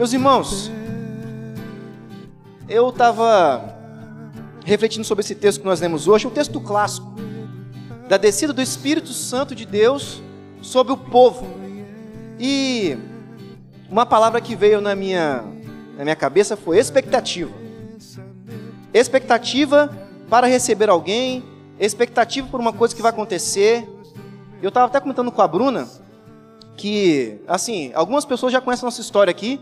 Meus irmãos, eu estava refletindo sobre esse texto que nós lemos hoje, um texto clássico, da descida do Espírito Santo de Deus sobre o povo. E uma palavra que veio na minha, na minha cabeça foi expectativa. Expectativa para receber alguém, expectativa por uma coisa que vai acontecer. Eu estava até comentando com a Bruna que, assim, algumas pessoas já conhecem a nossa história aqui.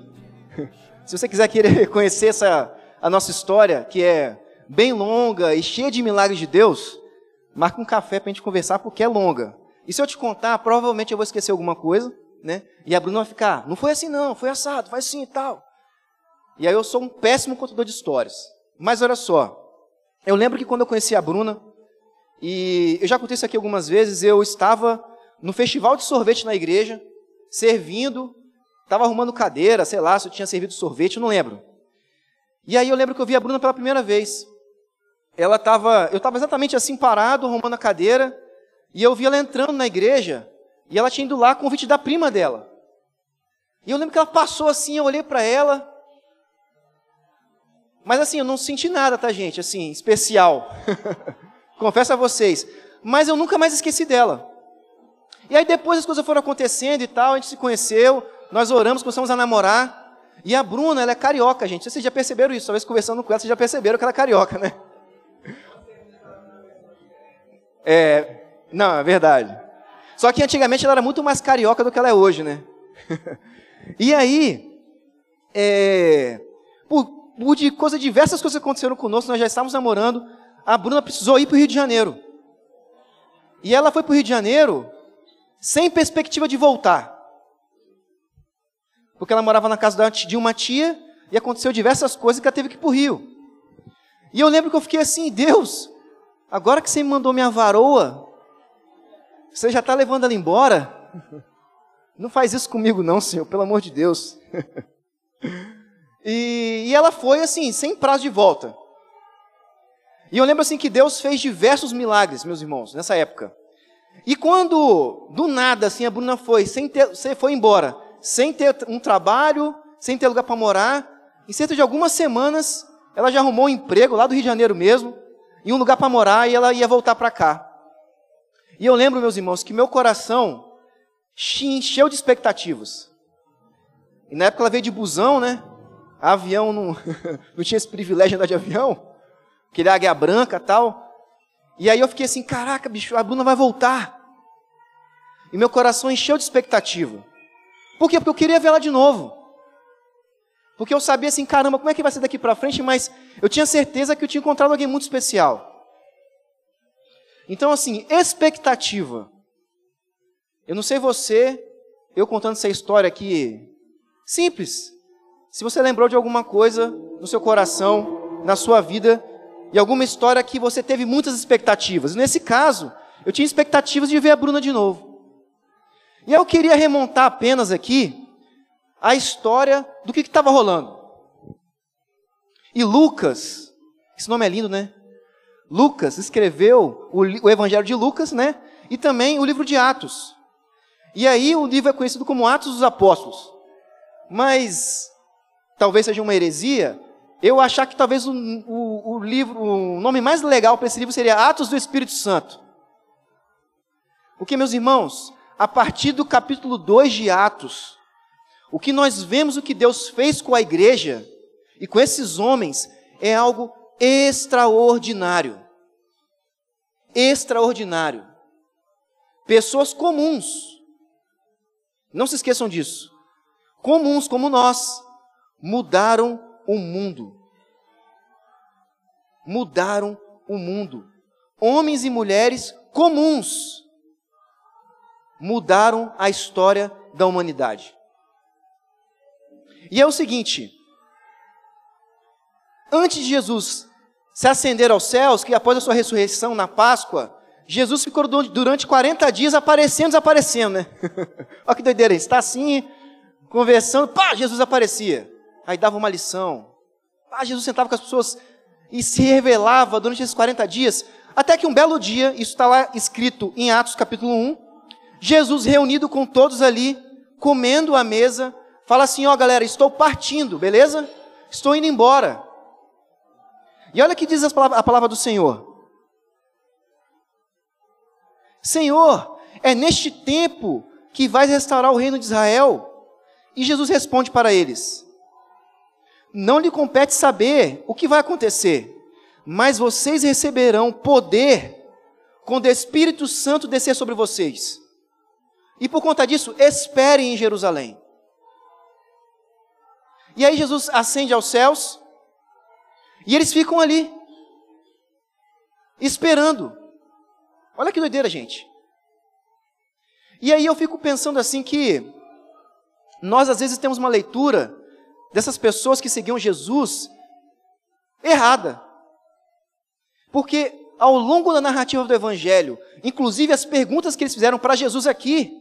Se você quiser querer conhecer essa, a nossa história, que é bem longa e cheia de milagres de Deus, marca um café para a gente conversar, porque é longa. E se eu te contar, provavelmente eu vou esquecer alguma coisa, né? E a Bruna vai ficar, não foi assim não, foi assado, foi assim e tal. E aí eu sou um péssimo contador de histórias. Mas olha só, eu lembro que quando eu conheci a Bruna, e eu já contei isso aqui algumas vezes, eu estava no festival de sorvete na igreja, servindo, estava arrumando cadeira, sei lá, se eu tinha servido sorvete, eu não lembro. E aí eu lembro que eu vi a Bruna pela primeira vez. Ela estava, eu estava exatamente assim parado, arrumando a cadeira, e eu vi ela entrando na igreja, e ela tinha ido lá convite da prima dela. E eu lembro que ela passou assim, eu olhei para ela, mas assim, eu não senti nada, tá, gente? Assim, especial. Confesso a vocês. Mas eu nunca mais esqueci dela. E aí depois as coisas foram acontecendo e tal, a gente se conheceu, nós oramos, começamos a namorar. E a Bruna, ela é carioca, gente. Vocês já perceberam isso? Talvez conversando com ela, vocês já perceberam que ela é carioca, né? É, não, é verdade. Só que antigamente ela era muito mais carioca do que ela é hoje, né? e aí, é, por, por de diversas coisas que aconteceram conosco, nós já estávamos namorando, a Bruna precisou ir para o Rio de Janeiro. E ela foi para o Rio de Janeiro sem perspectiva de voltar. Porque ela morava na casa de uma tia e aconteceu diversas coisas que ela teve que ir para o Rio. E eu lembro que eu fiquei assim, Deus, agora que você me mandou minha varoa, você já está levando ela embora? Não faz isso comigo não, Senhor, pelo amor de Deus. E, e ela foi assim, sem prazo de volta. E eu lembro assim que Deus fez diversos milagres, meus irmãos, nessa época. E quando, do nada, assim, a Bruna foi, sem ter, foi embora, sem ter um trabalho, sem ter lugar para morar, em cerca de algumas semanas, ela já arrumou um emprego lá do Rio de Janeiro mesmo, e um lugar para morar, e ela ia voltar para cá. E eu lembro, meus irmãos, que meu coração encheu de expectativas. E na época ela veio de busão, né? Avião não, não tinha esse privilégio de andar de avião, aquele águia branca tal. E aí eu fiquei assim, caraca, bicho, a Bruna vai voltar. E meu coração encheu de expectativa. Por quê? Porque eu queria ver ela de novo. Porque eu sabia assim, caramba, como é que vai ser daqui para frente, mas eu tinha certeza que eu tinha encontrado alguém muito especial. Então, assim, expectativa. Eu não sei você, eu contando essa história aqui, simples. Se você lembrou de alguma coisa no seu coração, na sua vida, e alguma história que você teve muitas expectativas. Nesse caso, eu tinha expectativas de ver a Bruna de novo. E eu queria remontar apenas aqui a história do que estava rolando. E Lucas, esse nome é lindo, né? Lucas escreveu o, o Evangelho de Lucas, né? E também o livro de Atos. E aí o livro é conhecido como Atos dos Apóstolos. Mas talvez seja uma heresia, eu achar que talvez o, o, o livro, o nome mais legal para esse livro seria Atos do Espírito Santo. Porque, meus irmãos, a partir do capítulo 2 de Atos, o que nós vemos o que Deus fez com a igreja e com esses homens é algo extraordinário. Extraordinário. Pessoas comuns. Não se esqueçam disso. Comuns como nós mudaram o mundo. Mudaram o mundo. Homens e mulheres comuns mudaram a história da humanidade. E é o seguinte: antes de Jesus se ascender aos céus, que após a sua ressurreição na Páscoa, Jesus ficou durante 40 dias aparecendo, desaparecendo, né? Olha que doideira, está assim, conversando, pá, Jesus aparecia aí dava uma lição. Ah, Jesus sentava com as pessoas e se revelava durante esses 40 dias, até que um belo dia, isso está lá escrito em Atos capítulo 1, Jesus reunido com todos ali, comendo à mesa, fala assim: Ó galera, estou partindo, beleza? Estou indo embora. E olha que diz a palavra, a palavra do Senhor: Senhor, é neste tempo que vais restaurar o reino de Israel? E Jesus responde para eles: Não lhe compete saber o que vai acontecer, mas vocês receberão poder quando o Espírito Santo descer sobre vocês. E por conta disso, esperem em Jerusalém. E aí Jesus ascende aos céus, e eles ficam ali, esperando. Olha que doideira, gente. E aí eu fico pensando assim que nós às vezes temos uma leitura dessas pessoas que seguiam Jesus errada. Porque ao longo da narrativa do Evangelho, inclusive as perguntas que eles fizeram para Jesus aqui,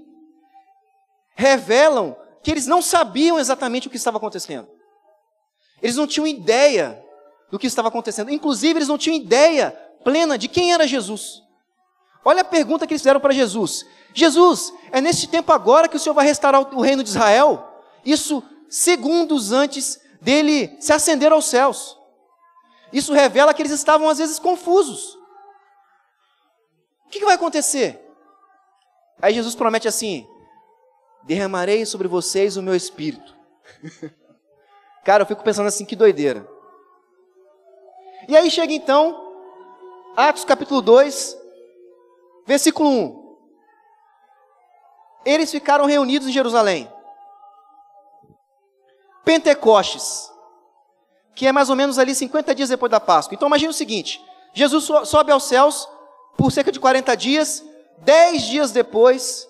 revelam que eles não sabiam exatamente o que estava acontecendo. Eles não tinham ideia do que estava acontecendo. Inclusive, eles não tinham ideia plena de quem era Jesus. Olha a pergunta que eles fizeram para Jesus: Jesus, é neste tempo agora que o Senhor vai restaurar o reino de Israel? Isso segundos antes dele se ascender aos céus. Isso revela que eles estavam às vezes confusos. O que vai acontecer? Aí Jesus promete assim: derramarei sobre vocês o meu espírito. Cara, eu fico pensando assim, que doideira. E aí chega então, Atos capítulo 2, versículo 1. Eles ficaram reunidos em Jerusalém. Pentecostes, que é mais ou menos ali 50 dias depois da Páscoa. Então imagine o seguinte: Jesus sobe aos céus por cerca de 40 dias, 10 dias depois,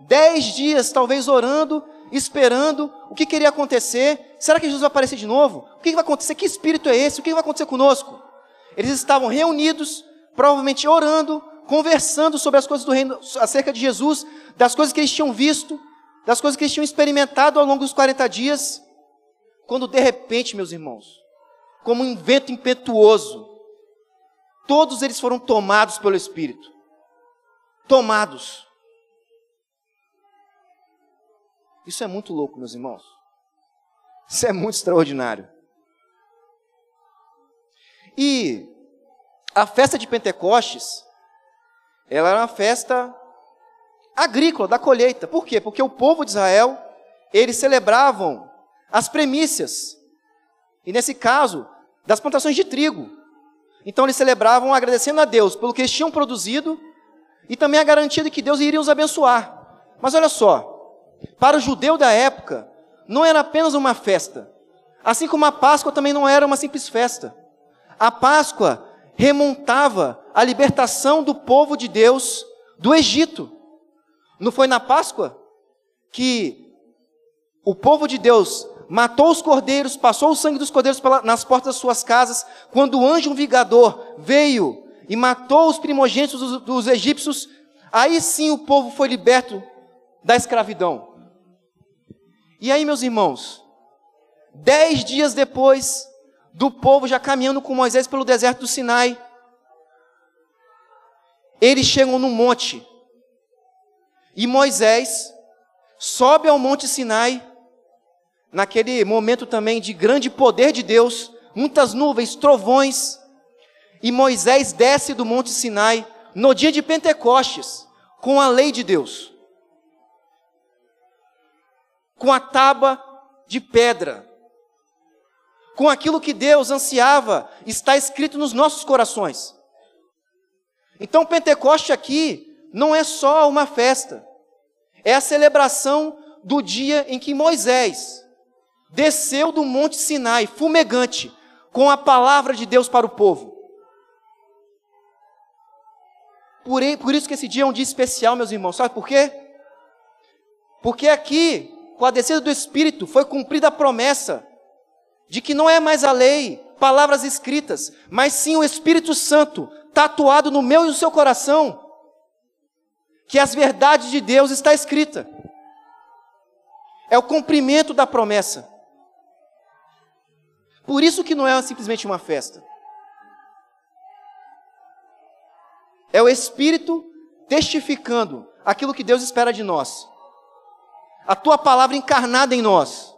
10 dias talvez orando, esperando o que queria acontecer. Será que Jesus vai aparecer de novo? O que vai acontecer? Que espírito é esse? O que vai acontecer conosco? Eles estavam reunidos, provavelmente orando, conversando sobre as coisas do reino, acerca de Jesus, das coisas que eles tinham visto, das coisas que eles tinham experimentado ao longo dos 40 dias, quando de repente, meus irmãos, como um vento impetuoso, todos eles foram tomados pelo Espírito. Tomados. Isso é muito louco, meus irmãos. Isso é muito extraordinário. E a festa de Pentecostes, ela era uma festa agrícola, da colheita. Por quê? Porque o povo de Israel, eles celebravam as premissas. E nesse caso, das plantações de trigo. Então eles celebravam agradecendo a Deus pelo que eles tinham produzido e também a garantia de que Deus iria os abençoar. Mas olha só, para o judeu da época, não era apenas uma festa. Assim como a Páscoa também não era uma simples festa. A Páscoa remontava a libertação do povo de Deus do Egito. Não foi na Páscoa que o povo de Deus matou os cordeiros, passou o sangue dos cordeiros nas portas das suas casas, quando o anjo vingador veio e matou os primogênitos dos, dos egípcios, aí sim o povo foi liberto da escravidão. E aí, meus irmãos, dez dias depois do povo já caminhando com Moisés pelo deserto do Sinai, eles chegam no monte. E Moisés sobe ao monte Sinai, naquele momento também de grande poder de Deus, muitas nuvens, trovões, e Moisés desce do monte Sinai no dia de Pentecostes, com a lei de Deus com a tábua de pedra, com aquilo que Deus ansiava, está escrito nos nossos corações. Então, Pentecoste aqui não é só uma festa, é a celebração do dia em que Moisés desceu do Monte Sinai, fumegante, com a palavra de Deus para o povo. Por, isso que esse dia é um dia especial, meus irmãos. Sabe por quê? Porque aqui com a descida do Espírito, foi cumprida a promessa de que não é mais a lei, palavras escritas, mas sim o Espírito Santo tatuado no meu e no seu coração, que as verdades de Deus está escrita. É o cumprimento da promessa. Por isso que não é simplesmente uma festa. É o Espírito testificando aquilo que Deus espera de nós. A tua palavra encarnada em nós.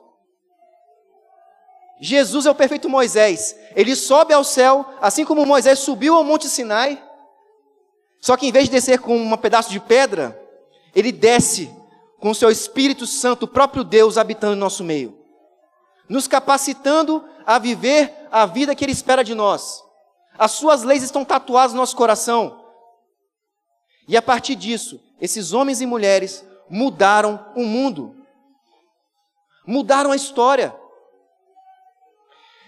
Jesus é o perfeito Moisés. Ele sobe ao céu, assim como Moisés subiu ao Monte Sinai. Só que em vez de descer com um pedaço de pedra, ele desce com o seu Espírito Santo, o próprio Deus habitando em nosso meio, nos capacitando a viver a vida que ele espera de nós. As suas leis estão tatuadas no nosso coração. E a partir disso, esses homens e mulheres mudaram o mundo. Mudaram a história.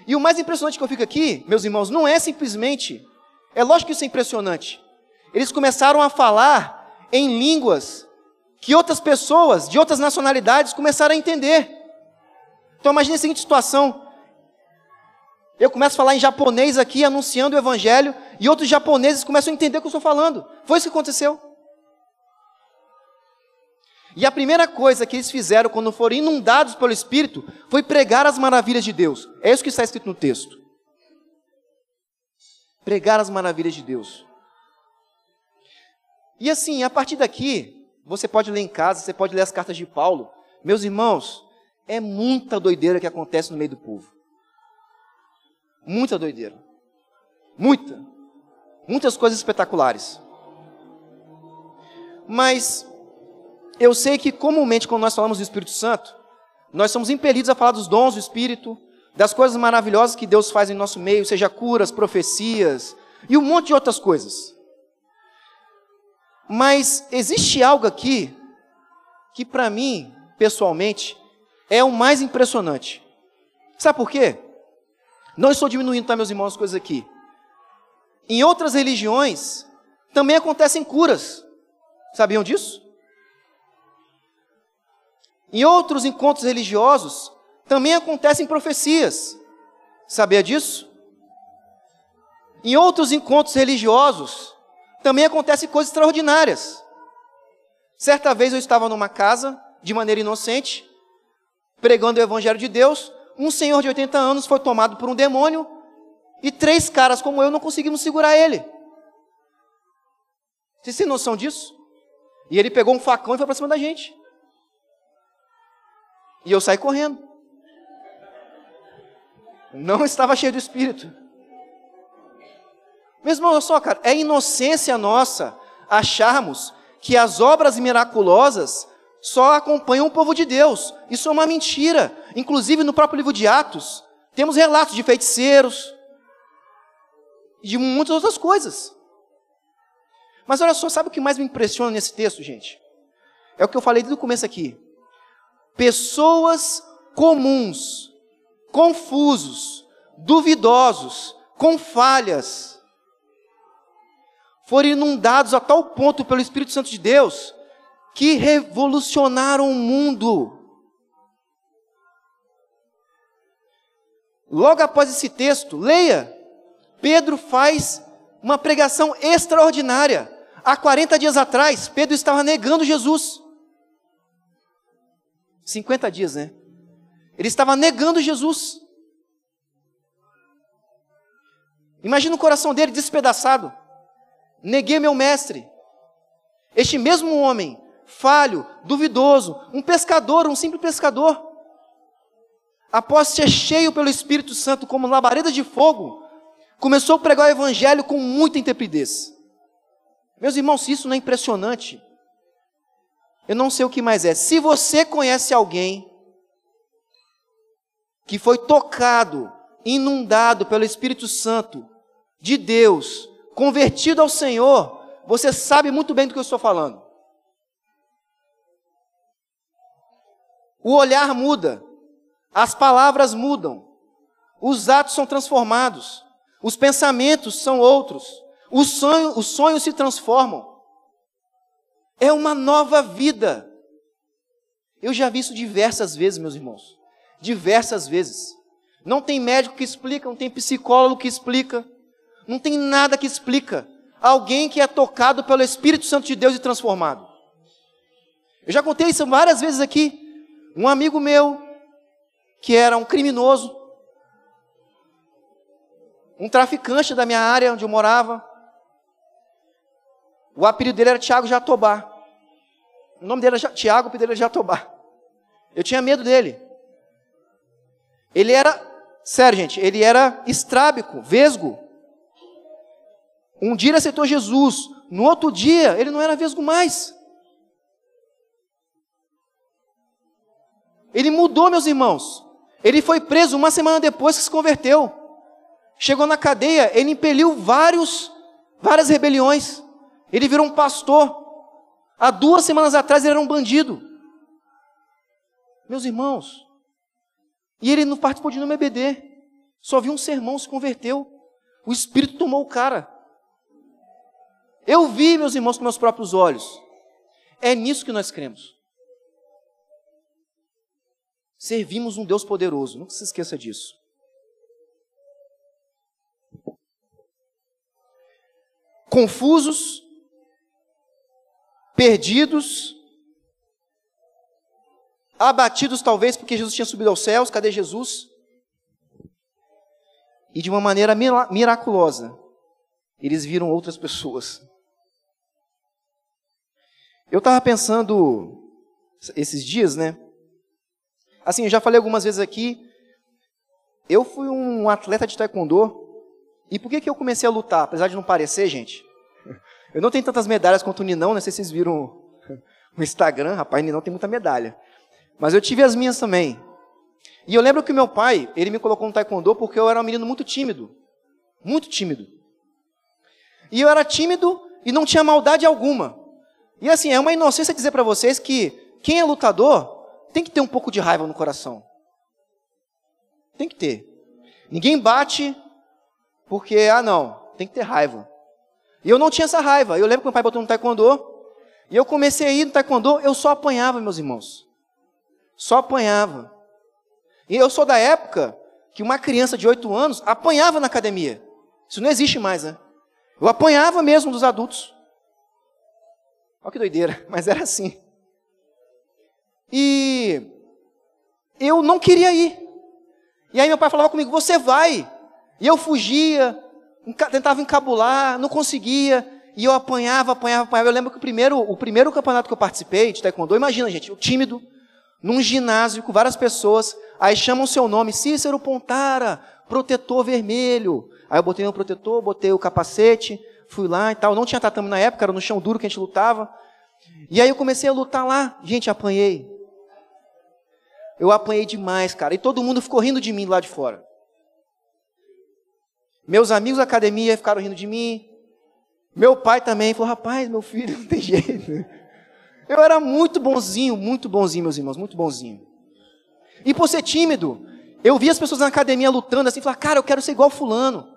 E o mais impressionante que eu fico aqui, meus irmãos, não é simplesmente, é lógico que isso é impressionante. Eles começaram a falar em línguas que outras pessoas de outras nacionalidades começaram a entender. Então imagine a seguinte situação: eu começo a falar em japonês aqui, anunciando o evangelho, e outros japoneses começam a entender o que eu estou falando. Foi isso que aconteceu. E a primeira coisa que eles fizeram quando foram inundados pelo Espírito foi pregar as maravilhas de Deus. É isso que está escrito no texto. Pregar as maravilhas de Deus. E assim, a partir daqui, você pode ler em casa, você pode ler as cartas de Paulo. Meus irmãos, é muita doideira que acontece no meio do povo. Muita doideira. Muita. Muitas coisas espetaculares. Mas eu sei que comumente quando nós falamos do Espírito Santo, nós somos impelidos a falar dos dons do Espírito, das coisas maravilhosas que Deus faz em nosso meio, seja curas, profecias e um monte de outras coisas. Mas existe algo aqui que para mim, pessoalmente, é o mais impressionante. Sabe por quê? Não estou diminuindo, tá, meus irmãos, as coisas aqui. Em outras religiões também acontecem curas. Sabiam disso? Em outros encontros religiosos, também acontecem profecias. Sabia disso? Em outros encontros religiosos, também acontecem coisas extraordinárias. Certa vez eu estava numa casa, de maneira inocente, pregando o Evangelho de Deus. Um senhor de 80 anos foi tomado por um demônio e três caras como eu não conseguimos segurar ele. Vocês têm noção disso? E ele pegou um facão e foi para cima da gente. E eu saí correndo. Não estava cheio do espírito. Mesmo olha só, cara, é inocência nossa acharmos que as obras miraculosas só acompanham o povo de Deus. Isso é uma mentira. Inclusive no próprio livro de Atos, temos relatos de feiticeiros e de muitas outras coisas. Mas olha só, sabe o que mais me impressiona nesse texto, gente? É o que eu falei desde o começo aqui pessoas comuns, confusos, duvidosos, com falhas, foram inundados a tal ponto pelo Espírito Santo de Deus que revolucionaram o mundo. Logo após esse texto, leia. Pedro faz uma pregação extraordinária. Há 40 dias atrás, Pedro estava negando Jesus. 50 dias, né? Ele estava negando Jesus. Imagina o coração dele despedaçado. Neguei meu mestre. Este mesmo homem, falho, duvidoso, um pescador, um simples pescador, após ser cheio pelo Espírito Santo como labareda de fogo, começou a pregar o evangelho com muita intrepidez. Meus irmãos, se isso não é impressionante, eu não sei o que mais é. Se você conhece alguém que foi tocado, inundado pelo Espírito Santo de Deus, convertido ao Senhor, você sabe muito bem do que eu estou falando. O olhar muda, as palavras mudam, os atos são transformados, os pensamentos são outros, os sonhos, os sonhos se transformam. É uma nova vida. Eu já vi isso diversas vezes, meus irmãos. Diversas vezes. Não tem médico que explica, não tem psicólogo que explica, não tem nada que explica. Alguém que é tocado pelo Espírito Santo de Deus e transformado. Eu já contei isso várias vezes aqui. Um amigo meu, que era um criminoso, um traficante da minha área onde eu morava. O apelido dele era Tiago Jatobá. O nome dele era Tiago, o apelido dele era Jatobá. Eu tinha medo dele. Ele era, sério, gente, ele era estrábico, vesgo. Um dia ele aceitou Jesus, no outro dia ele não era vesgo mais. Ele mudou, meus irmãos. Ele foi preso uma semana depois que se converteu. Chegou na cadeia, ele impeliu vários, várias rebeliões. Ele virou um pastor. Há duas semanas atrás ele era um bandido. Meus irmãos. E ele não participou de nenhum EBD. Só viu um sermão, se converteu. O Espírito tomou o cara. Eu vi, meus irmãos, com meus próprios olhos. É nisso que nós cremos. Servimos um Deus poderoso, nunca se esqueça disso. Confusos, perdidos, abatidos talvez porque Jesus tinha subido aos céus, cadê Jesus? E de uma maneira miraculosa, eles viram outras pessoas. Eu estava pensando esses dias, né? Assim, eu já falei algumas vezes aqui, eu fui um atleta de taekwondo, e por que, que eu comecei a lutar? Apesar de não parecer, gente, eu não tenho tantas medalhas quanto o Ninão, não sei se vocês viram o Instagram, rapaz, o Ninão tem muita medalha. Mas eu tive as minhas também. E eu lembro que meu pai, ele me colocou no taekwondo porque eu era um menino muito tímido. Muito tímido. E eu era tímido e não tinha maldade alguma. E assim, é uma inocência dizer para vocês que quem é lutador tem que ter um pouco de raiva no coração. Tem que ter. Ninguém bate porque, ah não, tem que ter raiva. E eu não tinha essa raiva. Eu lembro que meu pai botou no taekwondo, e eu comecei a ir no taekwondo, eu só apanhava, meus irmãos. Só apanhava. E eu sou da época que uma criança de 8 anos apanhava na academia. Isso não existe mais, né? Eu apanhava mesmo dos adultos. Olha que doideira, mas era assim. E eu não queria ir. E aí meu pai falava comigo: "Você vai". E eu fugia, tentava encabular, não conseguia, e eu apanhava, apanhava, apanhava. Eu lembro que o primeiro, o primeiro campeonato que eu participei de taekwondo, imagina, gente, eu tímido, num ginásio com várias pessoas, aí chamam o seu nome, Cícero Pontara, protetor vermelho. Aí eu botei meu protetor, botei o capacete, fui lá e tal. Não tinha tatame na época, era no chão duro que a gente lutava. E aí eu comecei a lutar lá. Gente, apanhei. Eu apanhei demais, cara. E todo mundo ficou rindo de mim lá de fora. Meus amigos da academia ficaram rindo de mim. Meu pai também falou: rapaz, meu filho, não tem jeito. Eu era muito bonzinho, muito bonzinho, meus irmãos, muito bonzinho. E por ser tímido, eu via as pessoas na academia lutando assim, falar, cara, eu quero ser igual fulano.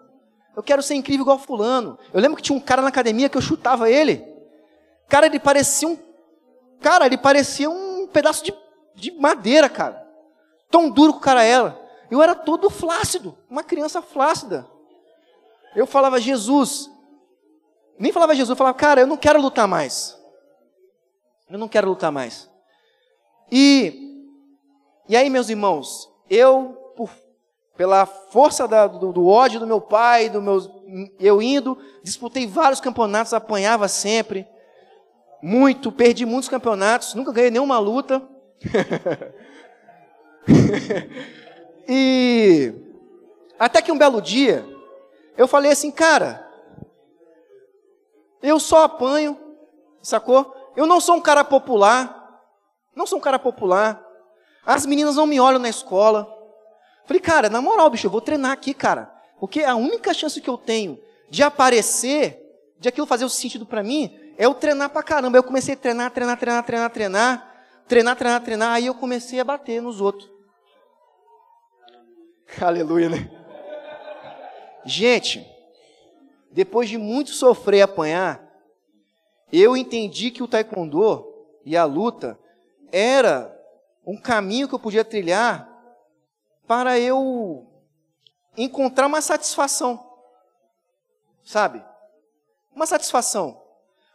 Eu quero ser incrível igual fulano. Eu lembro que tinha um cara na academia que eu chutava ele. Cara, ele parecia um. Cara, ele parecia um pedaço de de madeira, cara. Tão duro que o cara era. Eu era todo flácido, uma criança flácida. Eu falava, Jesus. Nem falava Jesus, eu falava, cara, eu não quero lutar mais. Eu não quero lutar mais. E, e aí, meus irmãos, eu, por, pela força da, do, do, ódio do meu pai, do meus, eu indo, disputei vários campeonatos, apanhava sempre, muito, perdi muitos campeonatos, nunca ganhei nenhuma luta. e até que um belo dia, eu falei assim, cara, eu só apanho, sacou? Eu não sou um cara popular, não sou um cara popular. As meninas não me olham na escola. Falei, cara, na moral, bicho, eu vou treinar aqui, cara. Porque a única chance que eu tenho de aparecer, de aquilo fazer o sentido para mim, é eu treinar pra caramba. Eu comecei a treinar, treinar, treinar, treinar, treinar treinar, treinar, treinar, aí eu comecei a bater nos outros. Aleluia, né? Gente, depois de muito sofrer e apanhar, eu entendi que o taekwondo e a luta era um caminho que eu podia trilhar para eu encontrar uma satisfação. Sabe? Uma satisfação.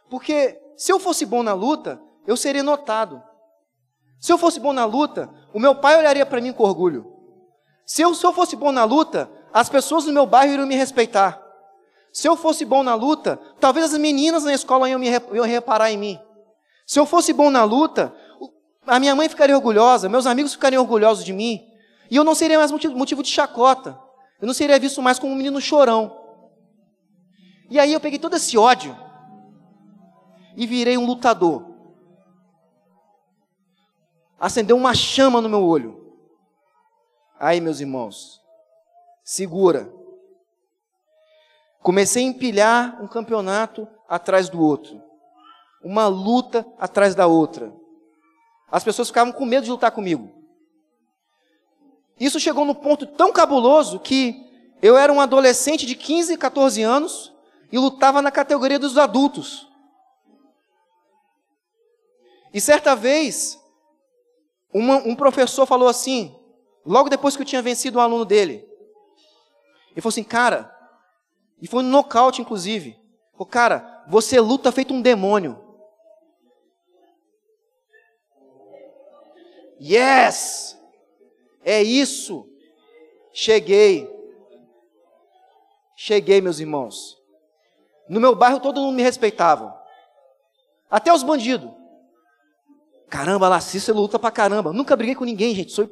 Porque se eu fosse bom na luta, eu seria notado. Se eu fosse bom na luta, o meu pai olharia para mim com orgulho. Se eu, se eu fosse bom na luta, as pessoas do meu bairro iriam me respeitar. Se eu fosse bom na luta, talvez as meninas na escola iam, me, iam reparar em mim. Se eu fosse bom na luta, a minha mãe ficaria orgulhosa, meus amigos ficariam orgulhosos de mim, e eu não seria mais motivo de chacota. Eu não seria visto mais como um menino chorão. E aí eu peguei todo esse ódio e virei um lutador. Acendeu uma chama no meu olho. Aí, meus irmãos, segura. Comecei a empilhar um campeonato atrás do outro, uma luta atrás da outra. As pessoas ficavam com medo de lutar comigo. Isso chegou no ponto tão cabuloso que eu era um adolescente de 15, 14 anos e lutava na categoria dos adultos. E certa vez, uma, um professor falou assim, logo depois que eu tinha vencido um aluno dele. Ele falou assim, cara, e foi no nocaute, inclusive. Falou, cara, você luta feito um demônio. Yes! É isso. Cheguei. Cheguei, meus irmãos. No meu bairro todo mundo me respeitava. Até os bandidos. Caramba, lá, Cícero luta pra caramba. Nunca briguei com ninguém, gente. Sou...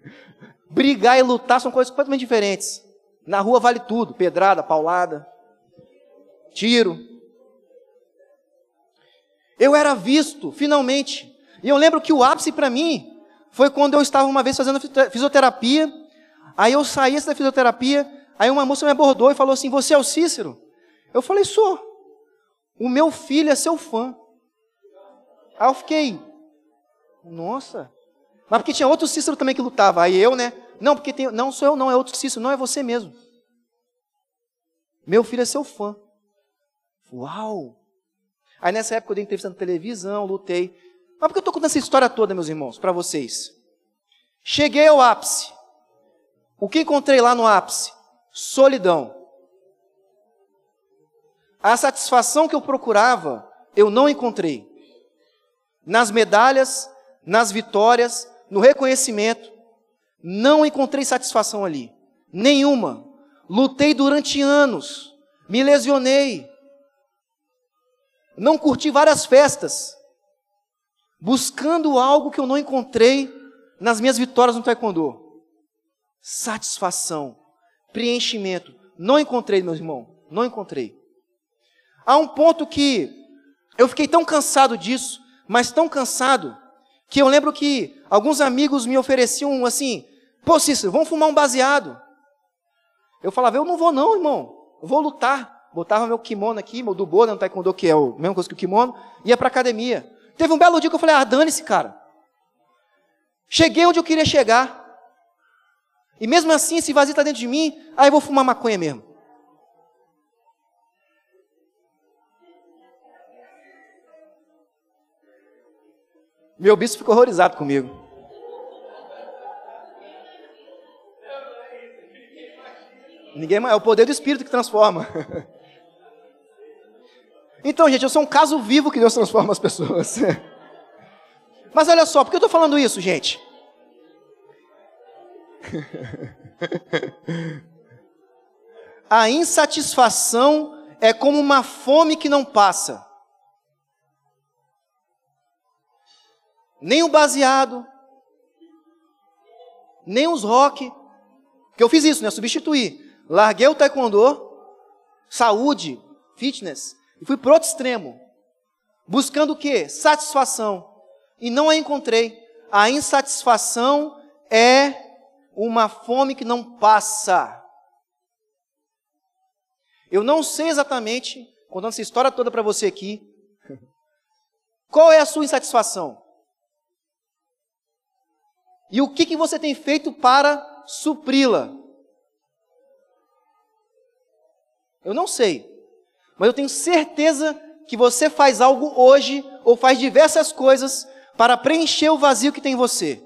Brigar e lutar são coisas completamente diferentes. Na rua vale tudo: pedrada, paulada, tiro. Eu era visto, finalmente. E eu lembro que o ápice para mim foi quando eu estava uma vez fazendo fisioterapia. Aí eu saí da fisioterapia, aí uma moça me abordou e falou assim: Você é o Cícero? Eu falei: Sou. O meu filho é seu fã. Aí eu fiquei, nossa. Mas porque tinha outro Cícero também que lutava. Aí eu, né? Não, porque tem, não sou eu, não, é outro Cícero, não é você mesmo. Meu filho é seu fã. Uau! Aí nessa época eu dei entrevista na televisão, lutei. Mas por que eu estou contando essa história toda, meus irmãos, para vocês? Cheguei ao ápice. O que encontrei lá no ápice? Solidão. A satisfação que eu procurava, eu não encontrei. Nas medalhas, nas vitórias, no reconhecimento, não encontrei satisfação ali. Nenhuma. Lutei durante anos, me lesionei, não curti várias festas, buscando algo que eu não encontrei nas minhas vitórias no taekwondo. Satisfação, preenchimento. Não encontrei, meus irmãos, não encontrei. Há um ponto que eu fiquei tão cansado disso, mas tão cansado, que eu lembro que alguns amigos me ofereciam assim: pô, Cícero, vamos fumar um baseado. Eu falava: eu não vou, não, irmão, eu vou lutar. Botava meu kimono aqui, meu dubô, né, no taekwondo, que é a mesma coisa que o kimono, ia para academia. Teve um belo dia que eu falei, ah, dane-se, cara. Cheguei onde eu queria chegar. E mesmo assim, esse vazio está dentro de mim, aí eu vou fumar maconha mesmo. Meu bispo ficou horrorizado comigo. Ninguém é o poder do Espírito que transforma. Então, gente, eu sou um caso vivo que Deus transforma as pessoas. Mas olha só, por que eu estou falando isso, gente? A insatisfação é como uma fome que não passa. Nem o baseado, nem os rock. Que eu fiz isso, né? Substituí. Larguei o taekwondo, saúde, fitness, e fui para outro extremo, buscando o quê? Satisfação. E não a encontrei. A insatisfação é uma fome que não passa. Eu não sei exatamente, contando essa história toda para você aqui, qual é a sua insatisfação? E o que, que você tem feito para supri-la? Eu não sei. Mas eu tenho certeza que você faz algo hoje, ou faz diversas coisas, para preencher o vazio que tem em você.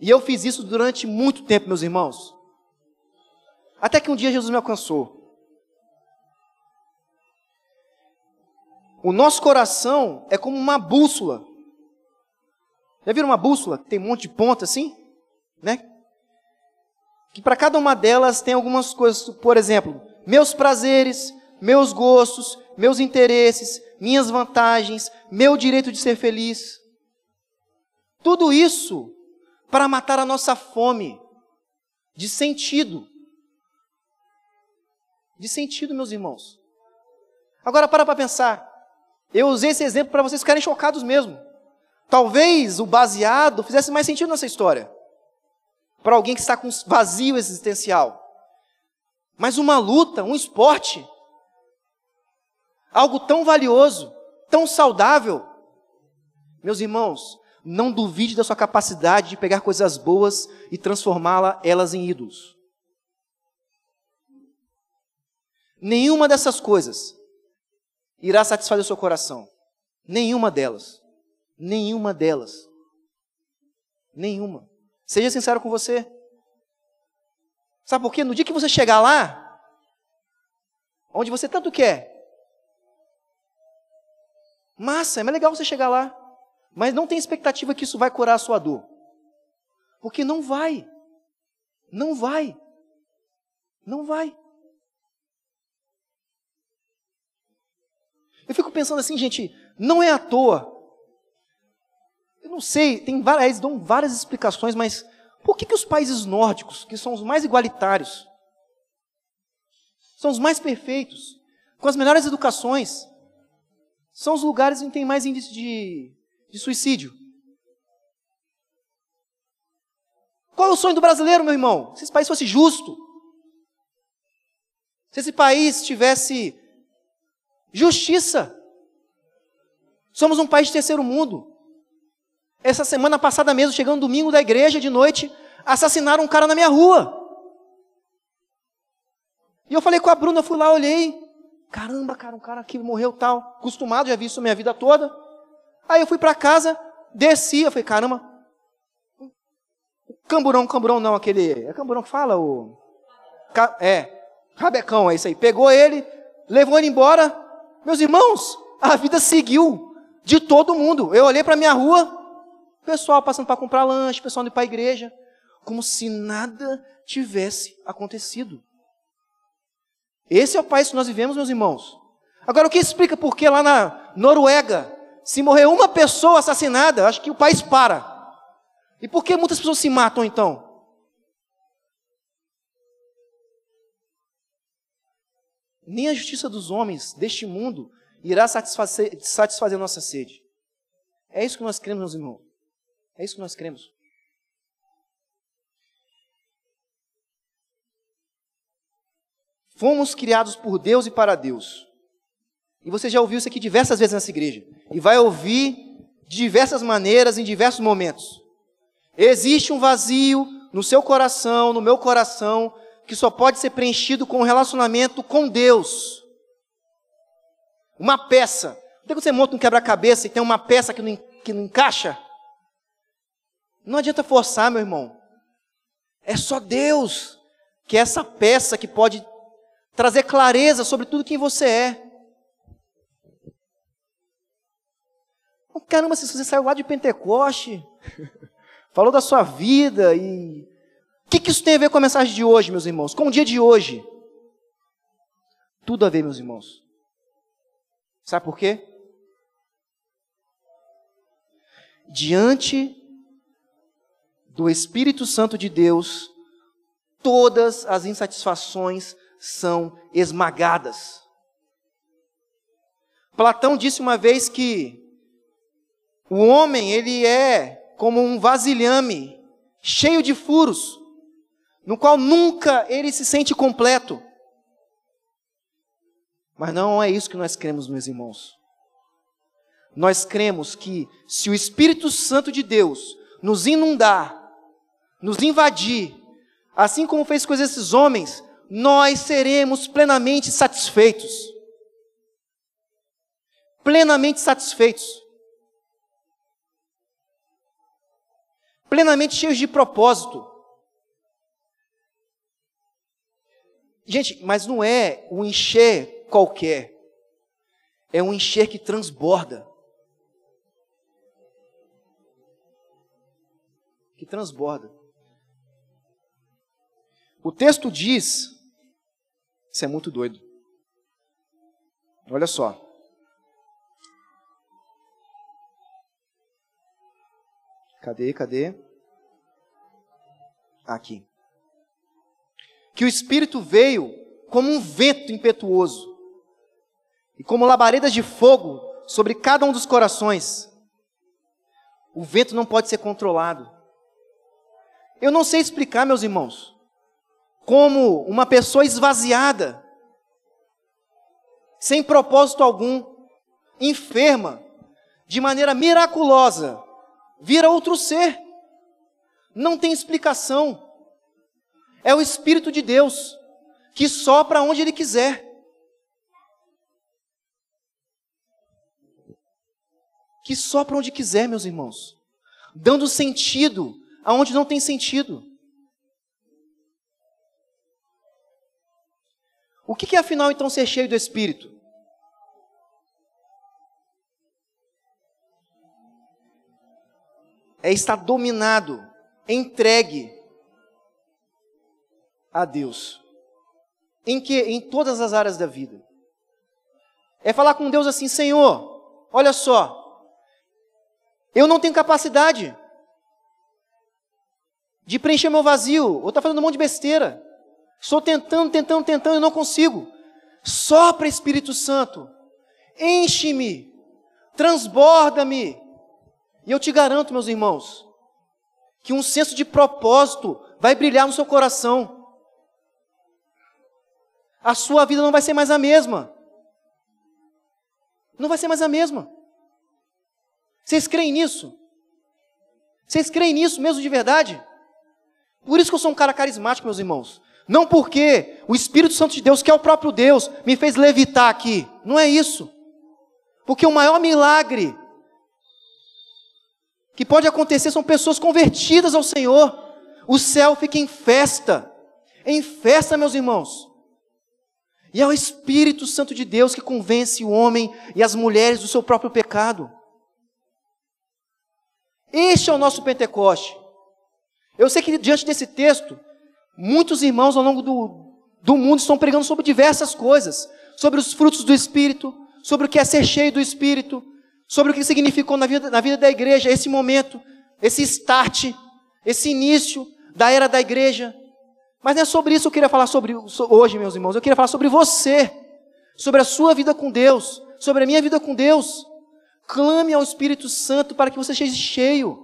E eu fiz isso durante muito tempo, meus irmãos. Até que um dia Jesus me alcançou. O nosso coração é como uma bússola. Já viram uma bússola? Tem um monte de ponta assim? Né? Que para cada uma delas tem algumas coisas, por exemplo, meus prazeres, meus gostos, meus interesses, minhas vantagens, meu direito de ser feliz. Tudo isso para matar a nossa fome de sentido. De sentido, meus irmãos. Agora para para pensar. Eu usei esse exemplo para vocês ficarem chocados mesmo. Talvez o baseado fizesse mais sentido nessa história. Para alguém que está com vazio existencial. Mas uma luta, um esporte, algo tão valioso, tão saudável. Meus irmãos, não duvide da sua capacidade de pegar coisas boas e transformá-las em ídolos. Nenhuma dessas coisas irá satisfazer o seu coração. Nenhuma delas. Nenhuma delas. Nenhuma. Seja sincero com você. Sabe por quê? No dia que você chegar lá, onde você tanto quer, massa, é mais legal você chegar lá. Mas não tem expectativa que isso vai curar a sua dor. Porque não vai. Não vai. Não vai. Eu fico pensando assim, gente, não é à toa. Eu não sei, tem várias, dão várias explicações, mas por que, que os países nórdicos, que são os mais igualitários, são os mais perfeitos, com as melhores educações, são os lugares onde tem mais índice de, de suicídio? Qual é o sonho do brasileiro, meu irmão? Se esse país fosse justo, se esse país tivesse Justiça. Somos um país de terceiro mundo. Essa semana passada mesmo, chegando domingo da igreja de noite, assassinaram um cara na minha rua. E eu falei com a Bruna, fui lá, olhei. Caramba, cara, um cara que morreu tal. Acostumado, já vi isso minha vida toda. Aí eu fui para casa, desci, eu falei, caramba. Camburão, camburão não, aquele. É camburão que fala? O. É, rabecão, é isso aí. Pegou ele, levou ele embora, meus irmãos, a vida seguiu de todo mundo. Eu olhei para minha rua, pessoal passando para comprar lanche, pessoal indo para a igreja, como se nada tivesse acontecido. Esse é o país que nós vivemos, meus irmãos. Agora, o que explica por que lá na Noruega, se morrer uma pessoa assassinada, acho que o país para. E por que muitas pessoas se matam então? nem a justiça dos homens deste mundo irá satisfazer, satisfazer nossa sede. É isso que nós cremos, meus irmãos. É isso que nós cremos. Fomos criados por Deus e para Deus. E você já ouviu isso aqui diversas vezes nessa igreja. E vai ouvir de diversas maneiras, em diversos momentos. Existe um vazio no seu coração, no meu coração, que só pode ser preenchido com um relacionamento com Deus. Uma peça. Quando você monta um quebra-cabeça e tem uma peça que não, que não encaixa, não adianta forçar, meu irmão. É só Deus que é essa peça que pode trazer clareza sobre tudo quem você é. Caramba, se você saiu lá de Pentecoste, falou da sua vida e o que, que isso tem a ver com a mensagem de hoje, meus irmãos? Com o dia de hoje? Tudo a ver, meus irmãos. Sabe por quê? Diante do Espírito Santo de Deus, todas as insatisfações são esmagadas. Platão disse uma vez que o homem, ele é como um vasilhame cheio de furos no qual nunca ele se sente completo. Mas não é isso que nós cremos, meus irmãos. Nós cremos que se o Espírito Santo de Deus nos inundar, nos invadir, assim como fez com esses homens, nós seremos plenamente satisfeitos. Plenamente satisfeitos. Plenamente cheios de propósito. Gente, mas não é um encher qualquer. É um encher que transborda. Que transborda. O texto diz: Isso é muito doido. Olha só. Cadê, cadê? Aqui. Que o Espírito veio como um vento impetuoso e como labaredas de fogo sobre cada um dos corações. O vento não pode ser controlado. Eu não sei explicar, meus irmãos como uma pessoa esvaziada, sem propósito algum, enferma, de maneira miraculosa, vira outro ser. Não tem explicação. É o Espírito de Deus que sopra onde Ele quiser. Que sopra onde quiser, meus irmãos, dando sentido aonde não tem sentido. O que é afinal então ser cheio do Espírito? É estar dominado, entregue a Deus. Em que? Em todas as áreas da vida. É falar com Deus assim, Senhor, olha só, eu não tenho capacidade de preencher meu vazio, ou está fazendo um monte de besteira. Estou tentando, tentando, tentando e não consigo. Sopra Espírito Santo, enche-me, transborda-me. E eu te garanto, meus irmãos, que um senso de propósito vai brilhar no seu coração a sua vida não vai ser mais a mesma. Não vai ser mais a mesma. Vocês creem nisso? Vocês creem nisso mesmo de verdade? Por isso que eu sou um cara carismático, meus irmãos. Não porque o Espírito Santo de Deus, que é o próprio Deus, me fez levitar aqui. Não é isso. Porque o maior milagre que pode acontecer são pessoas convertidas ao Senhor. O céu fica em festa. Em festa, meus irmãos. E é o Espírito Santo de Deus que convence o homem e as mulheres do seu próprio pecado. Este é o nosso Pentecoste. Eu sei que diante desse texto, muitos irmãos ao longo do, do mundo estão pregando sobre diversas coisas, sobre os frutos do Espírito, sobre o que é ser cheio do Espírito, sobre o que significou na vida, na vida da igreja esse momento, esse start, esse início da era da igreja. Mas não é sobre isso que eu queria falar sobre hoje, meus irmãos. Eu queria falar sobre você, sobre a sua vida com Deus, sobre a minha vida com Deus. Clame ao Espírito Santo para que você seja cheio,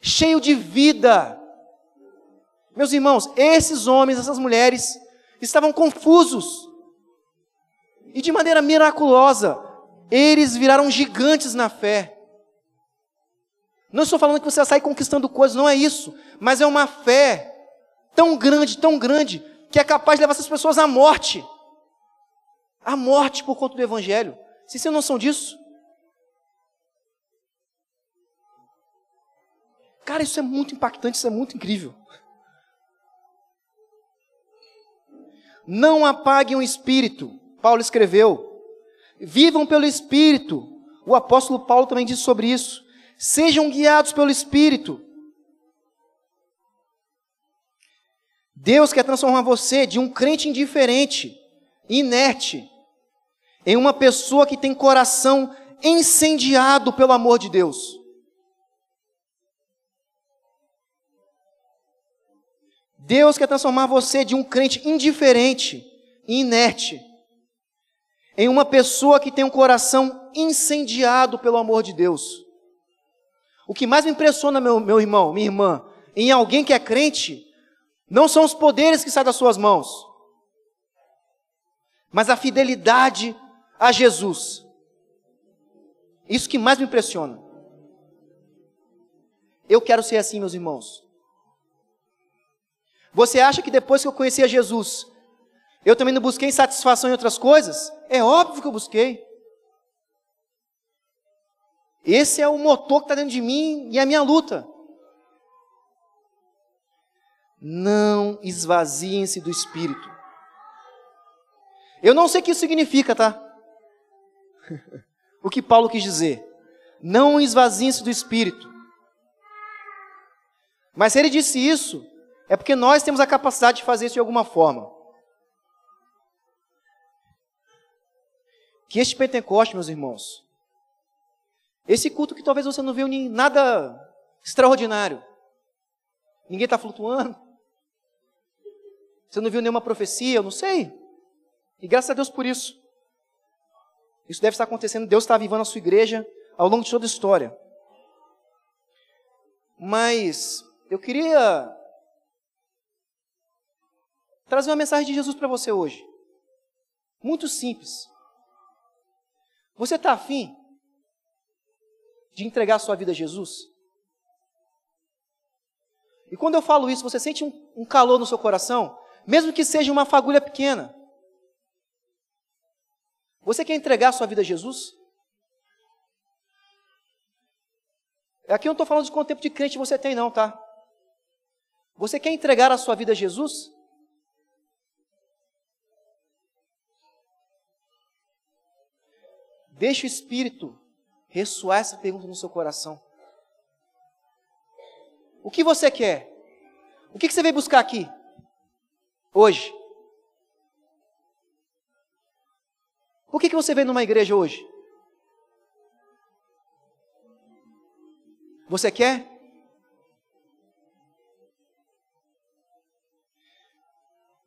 cheio de vida. Meus irmãos, esses homens, essas mulheres estavam confusos. E de maneira miraculosa, eles viraram gigantes na fé. Não estou falando que você vai sair conquistando coisas, não é isso, mas é uma fé tão grande, tão grande, que é capaz de levar essas pessoas à morte. À morte por conta do Evangelho. Vocês têm noção disso? Cara, isso é muito impactante, isso é muito incrível. Não apaguem o espírito, Paulo escreveu. Vivam pelo espírito. O apóstolo Paulo também disse sobre isso. Sejam guiados pelo espírito. Deus quer transformar você de um crente indiferente, inerte, em uma pessoa que tem coração incendiado pelo amor de Deus. Deus quer transformar você de um crente indiferente e inerte em uma pessoa que tem um coração incendiado pelo amor de Deus. O que mais me impressiona, meu, meu irmão, minha irmã, em alguém que é crente, não são os poderes que saem das suas mãos, mas a fidelidade a Jesus. Isso que mais me impressiona. Eu quero ser assim, meus irmãos. Você acha que depois que eu conheci a Jesus, eu também não busquei satisfação em outras coisas? É óbvio que eu busquei. Esse é o motor que está dentro de mim e a minha luta. Não esvaziem-se do Espírito. Eu não sei o que isso significa, tá? o que Paulo quis dizer. Não esvaziem-se do Espírito. Mas se ele disse isso, é porque nós temos a capacidade de fazer isso de alguma forma. Que este Pentecoste, meus irmãos, esse culto que talvez você não viu nada extraordinário. Ninguém está flutuando. Você não viu nenhuma profecia, eu não sei. E graças a Deus por isso. Isso deve estar acontecendo. Deus está avivando a sua igreja ao longo de toda a história. Mas eu queria trazer uma mensagem de Jesus para você hoje. Muito simples. Você está afim de entregar sua vida a Jesus? E quando eu falo isso, você sente um, um calor no seu coração, mesmo que seja uma fagulha pequena. Você quer entregar sua vida a Jesus? Aqui eu não estou falando de quanto tempo de crente você tem, não, tá? Você quer entregar a sua vida a Jesus? Deixe o Espírito ressoar essa pergunta no seu coração. O que você quer? O que você veio buscar aqui? Hoje? Por que você veio numa igreja hoje? Você quer?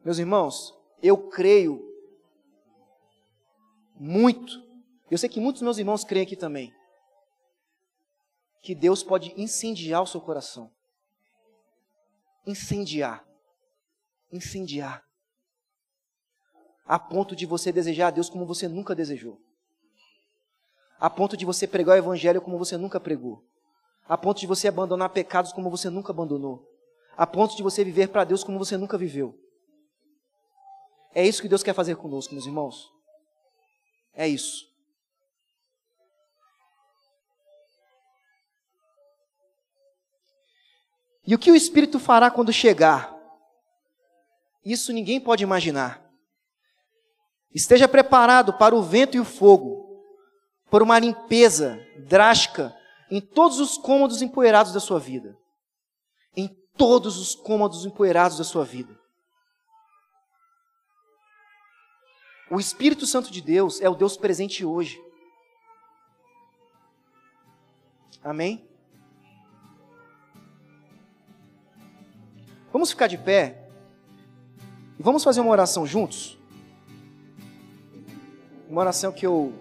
Meus irmãos, eu creio muito eu sei que muitos meus irmãos creem aqui também. Que Deus pode incendiar o seu coração. Incendiar. Incendiar. A ponto de você desejar a Deus como você nunca desejou. A ponto de você pregar o Evangelho como você nunca pregou. A ponto de você abandonar pecados como você nunca abandonou. A ponto de você viver para Deus como você nunca viveu. É isso que Deus quer fazer conosco, meus irmãos. É isso. E o que o Espírito fará quando chegar? Isso ninguém pode imaginar. Esteja preparado para o vento e o fogo, por uma limpeza drástica em todos os cômodos empoeirados da sua vida. Em todos os cômodos empoeirados da sua vida. O Espírito Santo de Deus é o Deus presente hoje. Amém? Vamos ficar de pé e vamos fazer uma oração juntos? Uma oração que eu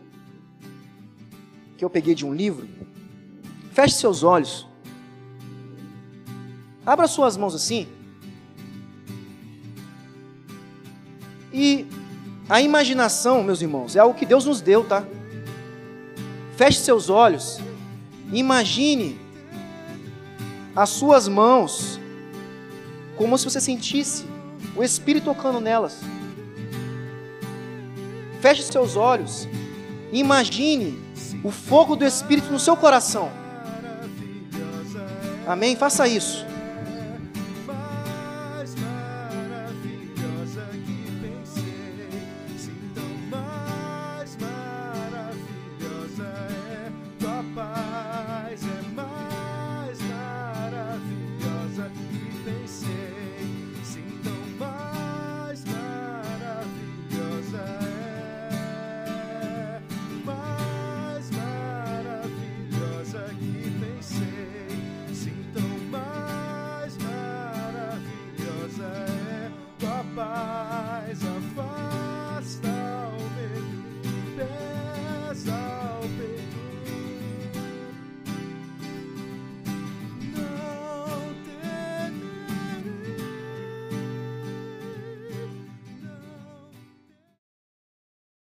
que eu peguei de um livro. Feche seus olhos. Abra suas mãos assim. E a imaginação, meus irmãos, é algo que Deus nos deu, tá? Feche seus olhos. Imagine as suas mãos como se você sentisse o Espírito tocando nelas. Feche seus olhos e imagine o fogo do Espírito no seu coração. Amém? Faça isso.